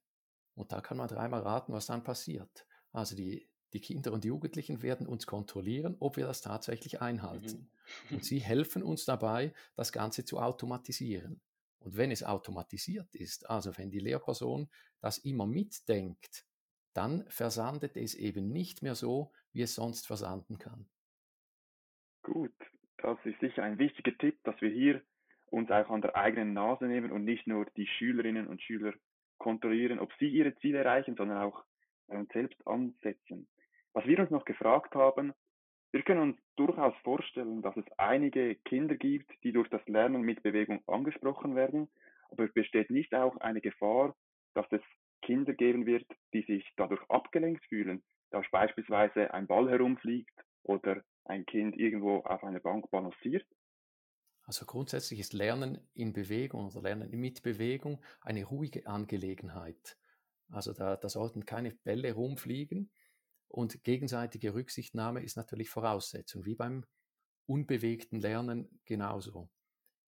Und da kann man dreimal raten, was dann passiert. Also die, die Kinder und Jugendlichen werden uns kontrollieren, ob wir das tatsächlich einhalten. Mhm. Und sie helfen uns dabei, das Ganze zu automatisieren. Und wenn es automatisiert ist, also wenn die Lehrperson das immer mitdenkt, dann versandet es eben nicht mehr so, wie es sonst versanden kann. Gut, das ist sicher ein wichtiger Tipp, dass wir hier uns auch an der eigenen Nase nehmen und nicht nur die Schülerinnen und Schüler kontrollieren, ob sie ihre Ziele erreichen, sondern auch uns selbst ansetzen. Was wir uns noch gefragt haben, wir können uns durchaus vorstellen, dass es einige Kinder gibt, die durch das Lernen mit Bewegung angesprochen werden, aber es besteht nicht auch eine Gefahr, dass es Kinder geben wird, die sich dadurch abgelenkt fühlen, dass beispielsweise ein Ball herumfliegt oder ein Kind irgendwo auf einer Bank balanciert? Also grundsätzlich ist Lernen in Bewegung oder Lernen mit Bewegung eine ruhige Angelegenheit. Also da, da sollten keine Bälle rumfliegen und gegenseitige Rücksichtnahme ist natürlich Voraussetzung, wie beim unbewegten Lernen genauso.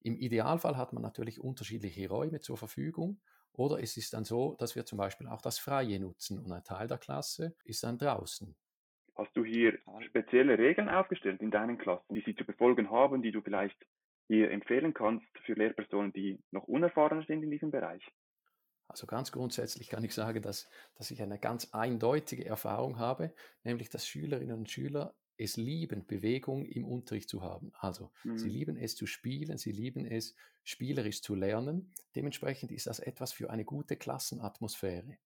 Im Idealfall hat man natürlich unterschiedliche Räume zur Verfügung oder es ist dann so, dass wir zum Beispiel auch das Freie nutzen und ein Teil der Klasse ist dann draußen. Hast du hier spezielle Regeln aufgestellt in deinen Klassen, die sie zu befolgen haben, die du vielleicht hier empfehlen kannst für Lehrpersonen, die noch unerfahren sind in diesem Bereich? Also ganz grundsätzlich kann ich sagen, dass, dass ich eine ganz eindeutige Erfahrung habe, nämlich dass Schülerinnen und Schüler es lieben, Bewegung im Unterricht zu haben. Also mhm. sie lieben es zu spielen, sie lieben es spielerisch zu lernen. Dementsprechend ist das etwas für eine gute Klassenatmosphäre.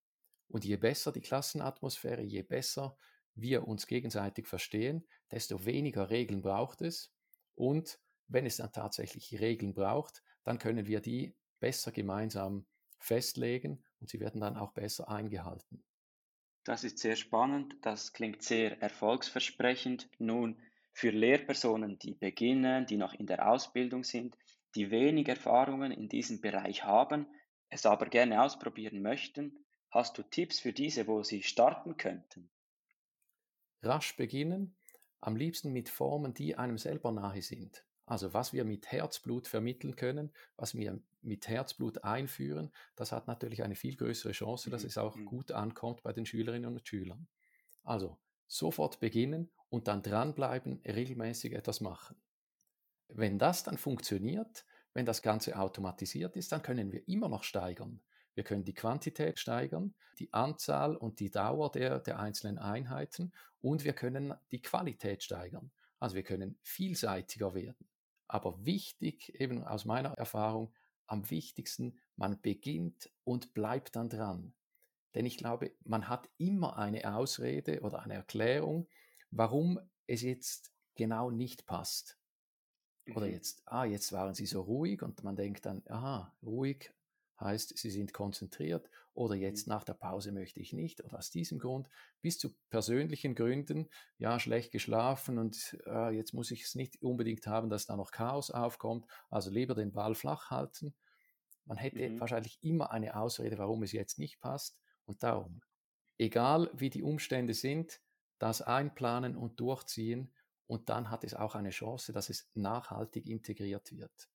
Und je besser die Klassenatmosphäre, je besser wir uns gegenseitig verstehen, desto weniger Regeln braucht es. Und wenn es dann tatsächlich Regeln braucht, dann können wir die besser gemeinsam festlegen und sie werden dann auch besser eingehalten. Das ist sehr spannend, das klingt sehr erfolgsversprechend. Nun, für Lehrpersonen, die beginnen, die noch in der Ausbildung sind, die wenig Erfahrungen in diesem Bereich haben, es aber gerne ausprobieren möchten, hast du Tipps für diese, wo sie starten könnten? Rasch beginnen, am liebsten mit Formen, die einem selber nahe sind. Also was wir mit Herzblut vermitteln können, was wir mit Herzblut einführen, das hat natürlich eine viel größere Chance, dass mhm. es auch mhm. gut ankommt bei den Schülerinnen und Schülern. Also sofort beginnen und dann dranbleiben, regelmäßig etwas machen. Wenn das dann funktioniert, wenn das Ganze automatisiert ist, dann können wir immer noch steigern. Wir können die Quantität steigern, die Anzahl und die Dauer der, der einzelnen Einheiten und wir können die Qualität steigern. Also wir können vielseitiger werden. Aber wichtig, eben aus meiner Erfahrung, am wichtigsten, man beginnt und bleibt dann dran. Denn ich glaube, man hat immer eine Ausrede oder eine Erklärung, warum es jetzt genau nicht passt. Oder mhm. jetzt, ah, jetzt waren sie so ruhig und man denkt dann, aha, ruhig heißt, sie sind konzentriert oder jetzt nach der Pause möchte ich nicht oder aus diesem Grund bis zu persönlichen Gründen, ja, schlecht geschlafen und äh, jetzt muss ich es nicht unbedingt haben, dass da noch Chaos aufkommt, also lieber den Ball flach halten. Man hätte mhm. wahrscheinlich immer eine Ausrede, warum es jetzt nicht passt und darum, egal wie die Umstände sind, das einplanen und durchziehen und dann hat es auch eine Chance, dass es nachhaltig integriert wird.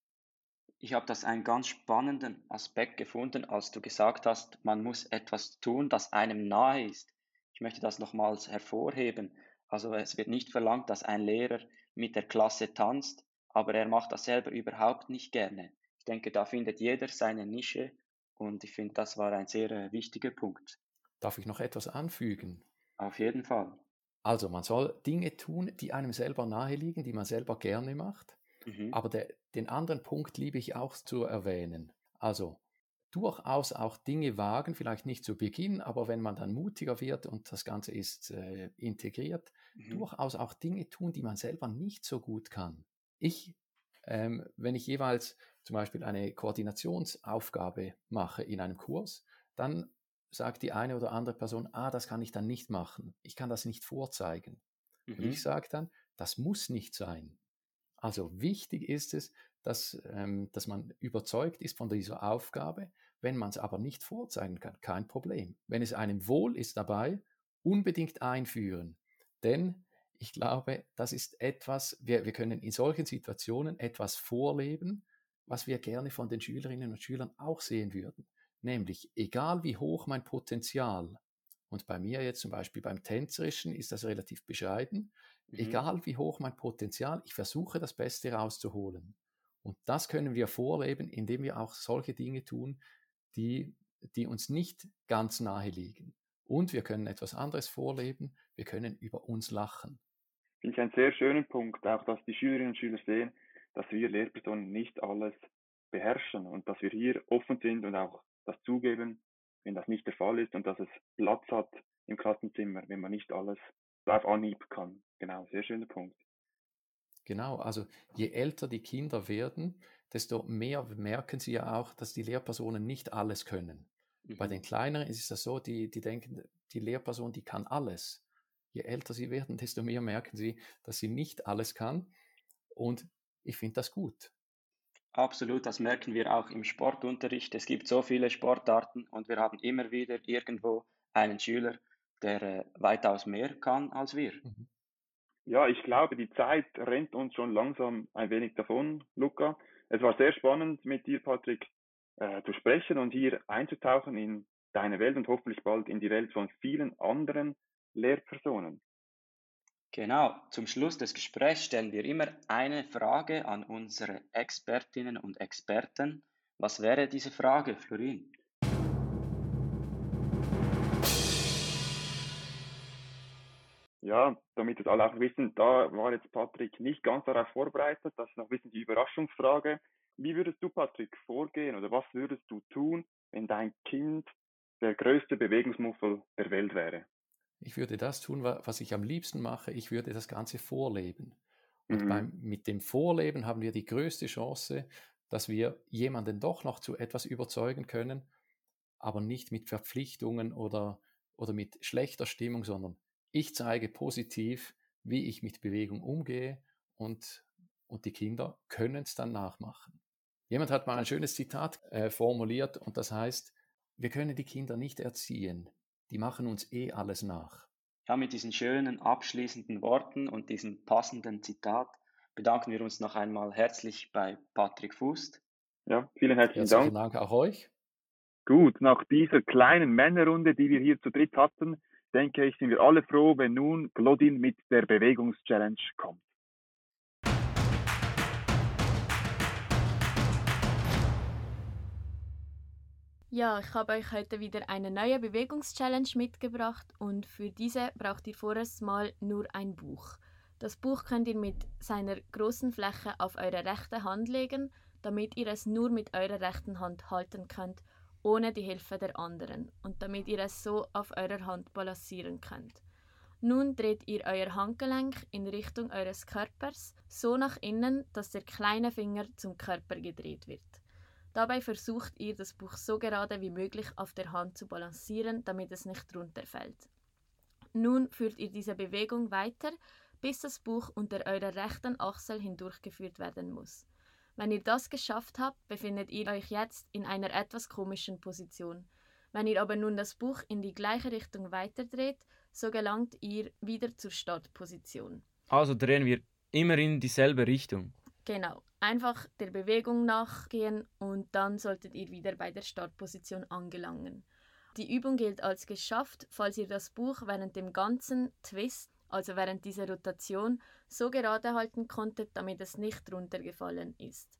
Ich habe das einen ganz spannenden Aspekt gefunden, als du gesagt hast, man muss etwas tun, das einem nahe ist. Ich möchte das nochmals hervorheben. Also es wird nicht verlangt, dass ein Lehrer mit der Klasse tanzt, aber er macht das selber überhaupt nicht gerne. Ich denke, da findet jeder seine Nische und ich finde, das war ein sehr äh, wichtiger Punkt. Darf ich noch etwas anfügen? Auf jeden Fall. Also man soll Dinge tun, die einem selber nahe liegen, die man selber gerne macht. Mhm. Aber der, den anderen Punkt liebe ich auch zu erwähnen. Also durchaus auch Dinge wagen, vielleicht nicht zu Beginn, aber wenn man dann mutiger wird und das Ganze ist äh, integriert, mhm. durchaus auch Dinge tun, die man selber nicht so gut kann. Ich, ähm, wenn ich jeweils zum Beispiel eine Koordinationsaufgabe mache in einem Kurs, dann sagt die eine oder andere Person, ah, das kann ich dann nicht machen, ich kann das nicht vorzeigen. Mhm. Und ich sage dann, das muss nicht sein. Also wichtig ist es, dass, ähm, dass man überzeugt ist von dieser Aufgabe. Wenn man es aber nicht vorzeigen kann, kein Problem. Wenn es einem wohl ist dabei, unbedingt einführen. Denn ich glaube, das ist etwas, wir, wir können in solchen Situationen etwas vorleben, was wir gerne von den Schülerinnen und Schülern auch sehen würden. Nämlich, egal wie hoch mein Potenzial, und bei mir jetzt zum Beispiel beim Tänzerischen ist das relativ bescheiden, Mhm. Egal wie hoch mein Potenzial, ich versuche das Beste rauszuholen. Und das können wir vorleben, indem wir auch solche Dinge tun, die, die uns nicht ganz nahe liegen. Und wir können etwas anderes vorleben, wir können über uns lachen. Finde ich einen sehr schönen Punkt, auch dass die Schülerinnen und Schüler sehen, dass wir Lehrpersonen nicht alles beherrschen und dass wir hier offen sind und auch das zugeben, wenn das nicht der Fall ist und dass es Platz hat im Klassenzimmer, wenn man nicht alles auf Anhieb kann. Genau, sehr schöner Punkt. Genau, also je älter die Kinder werden, desto mehr merken sie ja auch, dass die Lehrpersonen nicht alles können. Mhm. Bei den Kleineren ist es so, die, die denken, die Lehrperson, die kann alles. Je älter sie werden, desto mehr merken sie, dass sie nicht alles kann. Und ich finde das gut. Absolut, das merken wir auch im Sportunterricht. Es gibt so viele Sportarten und wir haben immer wieder irgendwo einen Schüler, der äh, weitaus mehr kann als wir. Mhm. Ja, ich glaube, die Zeit rennt uns schon langsam ein wenig davon, Luca. Es war sehr spannend mit dir, Patrick, äh, zu sprechen und hier einzutauchen in deine Welt und hoffentlich bald in die Welt von vielen anderen Lehrpersonen. Genau, zum Schluss des Gesprächs stellen wir immer eine Frage an unsere Expertinnen und Experten. Was wäre diese Frage, Florin? ja, damit es alle auch wissen, da war jetzt Patrick nicht ganz darauf vorbereitet. Das ist noch ein bisschen die Überraschungsfrage. Wie würdest du, Patrick, vorgehen oder was würdest du tun, wenn dein Kind der größte Bewegungsmuffel der Welt wäre? Ich würde das tun, was ich am liebsten mache. Ich würde das Ganze vorleben. Und mhm. beim, mit dem Vorleben haben wir die größte Chance, dass wir jemanden doch noch zu etwas überzeugen können, aber nicht mit Verpflichtungen oder, oder mit schlechter Stimmung, sondern ich zeige positiv, wie ich mit Bewegung umgehe und, und die Kinder können es dann nachmachen. Jemand hat mal ein schönes Zitat äh, formuliert und das heißt, wir können die Kinder nicht erziehen, die machen uns eh alles nach. Ja, mit diesen schönen abschließenden Worten und diesem passenden Zitat bedanken wir uns noch einmal herzlich bei Patrick Fußt. Ja, vielen herzlichen Herzlichen Dank. Dank auch euch. Gut, nach dieser kleinen Männerrunde, die wir hier zu dritt hatten, denke ich, sind wir alle froh, wenn nun Glodin mit der Bewegungschallenge kommt. Ja, ich habe euch heute wieder eine neue Bewegungschallenge mitgebracht und für diese braucht ihr vorerst mal nur ein Buch. Das Buch könnt ihr mit seiner großen Fläche auf eure rechte Hand legen, damit ihr es nur mit eurer rechten Hand halten könnt, ohne die Hilfe der anderen und damit ihr es so auf eurer Hand balancieren könnt. Nun dreht ihr euer Handgelenk in Richtung eures Körpers so nach innen, dass der kleine Finger zum Körper gedreht wird. Dabei versucht ihr, das Buch so gerade wie möglich auf der Hand zu balancieren, damit es nicht runterfällt. Nun führt ihr diese Bewegung weiter, bis das Buch unter eurer rechten Achsel hindurchgeführt werden muss. Wenn ihr das geschafft habt, befindet ihr euch jetzt in einer etwas komischen Position. Wenn ihr aber nun das Buch in die gleiche Richtung weiterdreht, so gelangt ihr wieder zur Startposition. Also drehen wir immer in dieselbe Richtung. Genau, einfach der Bewegung nachgehen und dann solltet ihr wieder bei der Startposition angelangen. Die Übung gilt als geschafft, falls ihr das Buch während dem ganzen Twist, also während dieser Rotation, so gerade halten konntet, damit es nicht runtergefallen ist.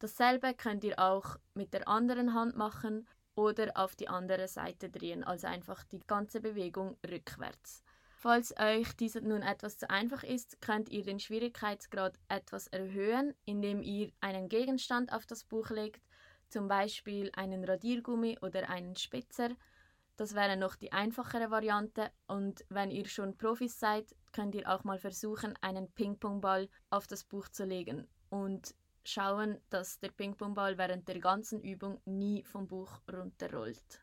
Dasselbe könnt ihr auch mit der anderen Hand machen oder auf die andere Seite drehen, also einfach die ganze Bewegung rückwärts. Falls euch diese nun etwas zu einfach ist, könnt ihr den Schwierigkeitsgrad etwas erhöhen, indem ihr einen Gegenstand auf das Buch legt, zum Beispiel einen Radiergummi oder einen Spitzer. Das wäre noch die einfachere Variante und wenn ihr schon Profis seid, könnt ihr auch mal versuchen, einen Ping-Pong-Ball auf das Buch zu legen und schauen, dass der Ping-Pong-Ball während der ganzen Übung nie vom Buch runterrollt.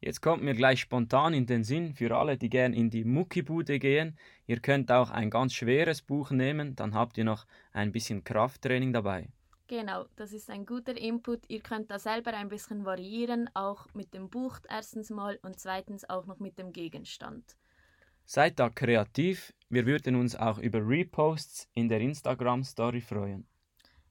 Jetzt kommt mir gleich spontan in den Sinn für alle, die gern in die Muckibude gehen. Ihr könnt auch ein ganz schweres Buch nehmen, dann habt ihr noch ein bisschen Krafttraining dabei. Genau, das ist ein guter Input. Ihr könnt da selber ein bisschen variieren, auch mit dem Buch erstens mal und zweitens auch noch mit dem Gegenstand. Seid da kreativ, wir würden uns auch über Reposts in der Instagram-Story freuen.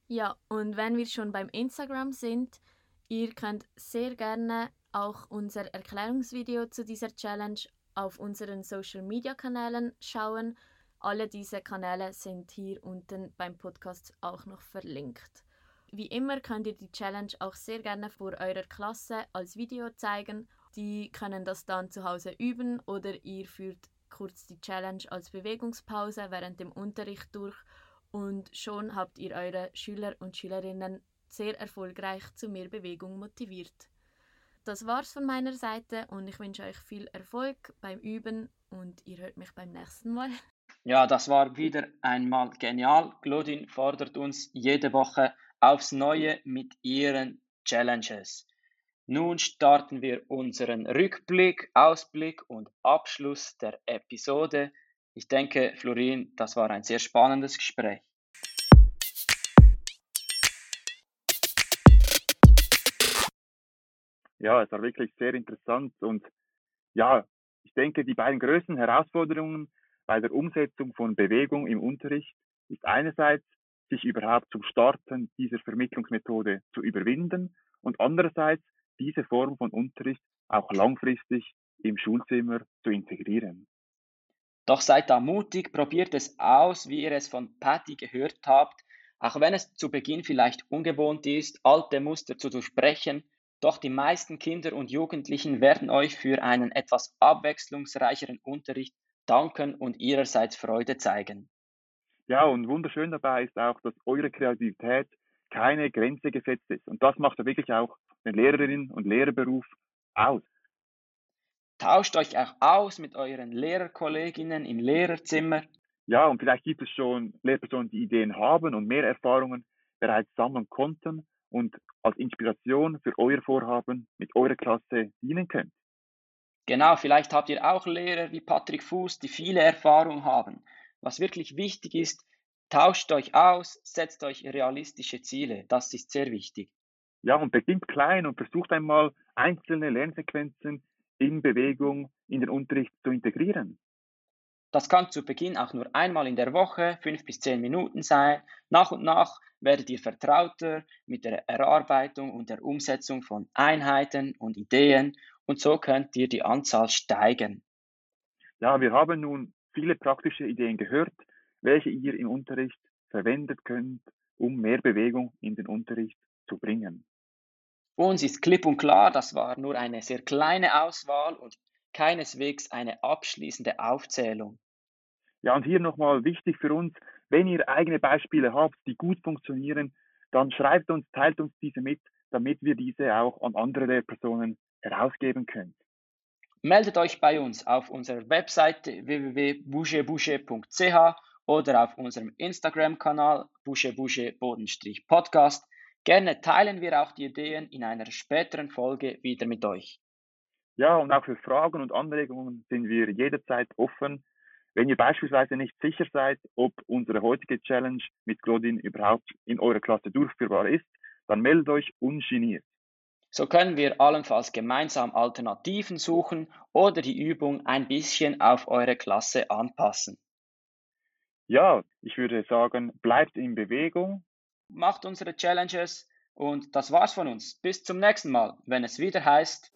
Ja, und wenn wir schon beim Instagram sind, ihr könnt sehr gerne auch unser Erklärungsvideo zu dieser Challenge auf unseren Social Media Kanälen schauen. Alle diese Kanäle sind hier unten beim Podcast auch noch verlinkt. Wie immer könnt ihr die Challenge auch sehr gerne vor eurer Klasse als Video zeigen. Die können das dann zu Hause üben oder ihr führt kurz die Challenge als Bewegungspause während dem Unterricht durch und schon habt ihr eure Schüler und Schülerinnen sehr erfolgreich zu mehr Bewegung motiviert. Das war's von meiner Seite und ich wünsche euch viel Erfolg beim Üben und ihr hört mich beim nächsten Mal. Ja, das war wieder einmal genial. Glodin fordert uns jede Woche aufs Neue mit ihren Challenges. Nun starten wir unseren Rückblick, Ausblick und Abschluss der Episode. Ich denke, Florin, das war ein sehr spannendes Gespräch. Ja, es war wirklich sehr interessant und ja, ich denke, die beiden größten Herausforderungen bei der Umsetzung von Bewegung im Unterricht ist einerseits, sich überhaupt zum Starten dieser Vermittlungsmethode zu überwinden und andererseits diese Form von Unterricht auch langfristig im Schulzimmer zu integrieren. Doch seid da mutig, probiert es aus, wie ihr es von Patty gehört habt, auch wenn es zu Beginn vielleicht ungewohnt ist, alte Muster zu durchbrechen, doch die meisten Kinder und Jugendlichen werden euch für einen etwas abwechslungsreicheren Unterricht danken und ihrerseits Freude zeigen. Ja, und wunderschön dabei ist auch, dass eure Kreativität keine Grenze gesetzt ist. Und das macht ja wirklich auch den Lehrerinnen und Lehrerberuf aus. Tauscht euch auch aus mit euren Lehrerkolleginnen im Lehrerzimmer. Ja, und vielleicht gibt es schon Lehrpersonen, die Ideen haben und mehr Erfahrungen bereits sammeln konnten und als Inspiration für euer Vorhaben mit eurer Klasse dienen könnt. Genau, vielleicht habt ihr auch Lehrer wie Patrick Fuß, die viele Erfahrung haben. Was wirklich wichtig ist, tauscht euch aus, setzt euch realistische Ziele. Das ist sehr wichtig. Ja, und beginnt klein und versucht einmal einzelne Lernsequenzen in Bewegung in den Unterricht zu integrieren. Das kann zu Beginn auch nur einmal in der Woche, fünf bis zehn Minuten sein. Nach und nach werdet ihr vertrauter mit der Erarbeitung und der Umsetzung von Einheiten und Ideen und so könnt ihr die Anzahl steigern. Ja, wir haben nun viele praktische Ideen gehört, welche ihr im Unterricht verwendet könnt, um mehr Bewegung in den Unterricht zu bringen. Uns ist klipp und klar, das war nur eine sehr kleine Auswahl und keineswegs eine abschließende Aufzählung. Ja, und hier nochmal wichtig für uns, wenn ihr eigene Beispiele habt, die gut funktionieren, dann schreibt uns, teilt uns diese mit, damit wir diese auch an andere Personen herausgeben können. Meldet euch bei uns auf unserer Webseite www.bougebouge.ch oder auf unserem Instagram-Kanal bougebouge-podcast. Gerne teilen wir auch die Ideen in einer späteren Folge wieder mit euch. Ja, und auch für Fragen und Anregungen sind wir jederzeit offen. Wenn ihr beispielsweise nicht sicher seid, ob unsere heutige Challenge mit Claudine überhaupt in eurer Klasse durchführbar ist, dann meldet euch ungeniert. So können wir allenfalls gemeinsam Alternativen suchen oder die Übung ein bisschen auf eure Klasse anpassen. Ja, ich würde sagen, bleibt in Bewegung. Macht unsere Challenges und das war's von uns. Bis zum nächsten Mal, wenn es wieder heißt.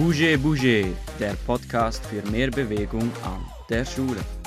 Bouger Bouger, der Podcast für mehr Bewegung an der Schule.